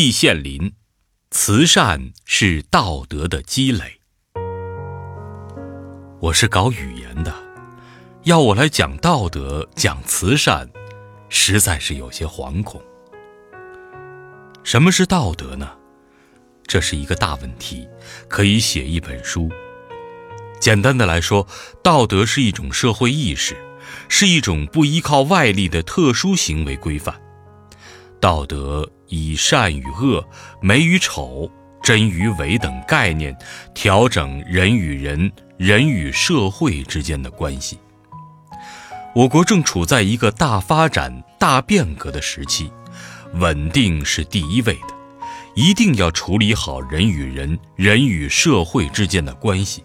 季羡林，慈善是道德的积累。我是搞语言的，要我来讲道德、讲慈善，实在是有些惶恐。什么是道德呢？这是一个大问题，可以写一本书。简单的来说，道德是一种社会意识，是一种不依靠外力的特殊行为规范。道德以善与恶、美与丑、真与伪等概念，调整人与人、人与社会之间的关系。我国正处在一个大发展、大变革的时期，稳定是第一位的，一定要处理好人与人、人与社会之间的关系。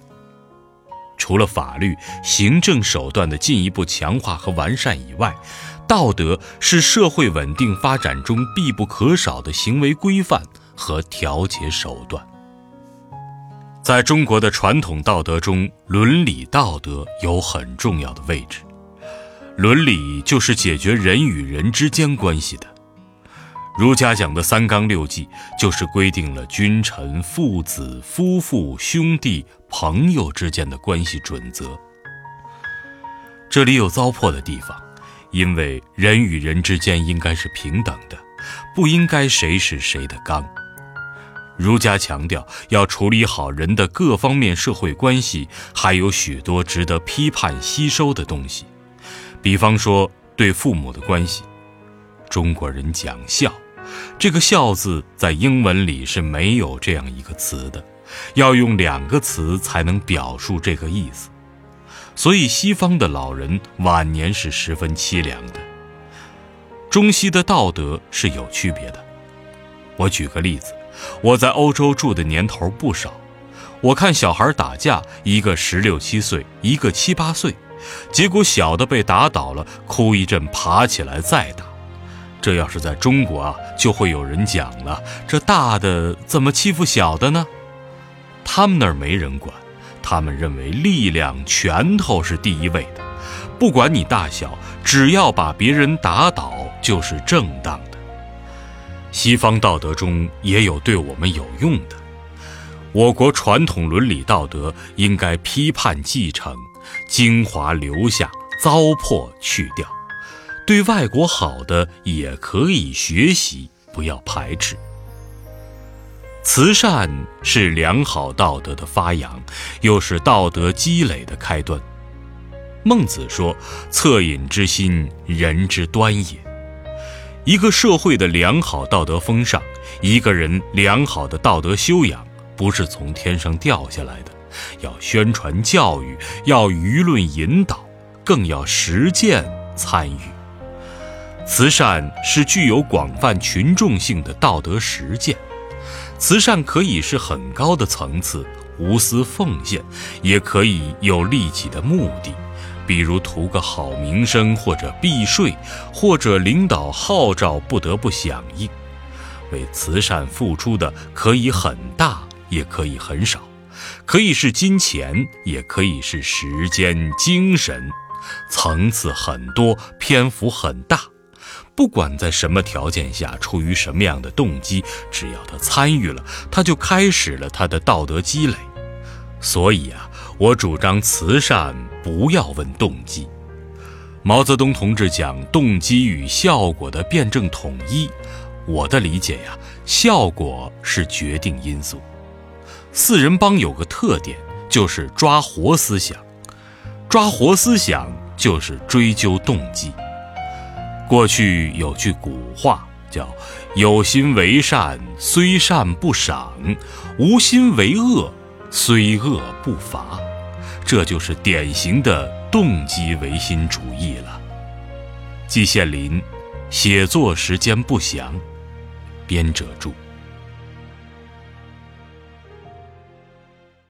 除了法律、行政手段的进一步强化和完善以外，道德是社会稳定发展中必不可少的行为规范和调节手段。在中国的传统道德中，伦理道德有很重要的位置。伦理就是解决人与人之间关系的。儒家讲的三纲六纪，就是规定了君臣、父子、夫妇、兄弟、朋友之间的关系准则。这里有糟粕的地方。因为人与人之间应该是平等的，不应该谁是谁的纲。儒家强调要处理好人的各方面社会关系，还有许多值得批判吸收的东西。比方说对父母的关系，中国人讲孝，这个孝字在英文里是没有这样一个词的，要用两个词才能表述这个意思。所以，西方的老人晚年是十分凄凉的。中西的道德是有区别的。我举个例子，我在欧洲住的年头不少，我看小孩打架，一个十六七岁，一个七八岁，结果小的被打倒了，哭一阵，爬起来再打。这要是在中国啊，就会有人讲了：这大的怎么欺负小的呢？他们那儿没人管。他们认为力量、拳头是第一位的，不管你大小，只要把别人打倒就是正当的。西方道德中也有对我们有用的。我国传统伦理道德应该批判继承，精华留下，糟粕去掉。对外国好的也可以学习，不要排斥。慈善是良好道德的发扬，又是道德积累的开端。孟子说：“恻隐之心，人之端也。”一个社会的良好道德风尚，一个人良好的道德修养，不是从天上掉下来的，要宣传教育，要舆论引导，更要实践参与。慈善是具有广泛群众性的道德实践。慈善可以是很高的层次，无私奉献，也可以有利己的目的，比如图个好名声，或者避税，或者领导号召不得不响应。为慈善付出的可以很大，也可以很少，可以是金钱，也可以是时间、精神，层次很多，篇幅很大。不管在什么条件下，出于什么样的动机，只要他参与了，他就开始了他的道德积累。所以啊，我主张慈善不要问动机。毛泽东同志讲动机与效果的辩证统一，我的理解呀，效果是决定因素。四人帮有个特点，就是抓活思想，抓活思想就是追究动机。过去有句古话叫“有心为善，虽善不赏；无心为恶，虽恶不罚”，这就是典型的动机唯心主义了。季羡林，写作时间不详，编者注。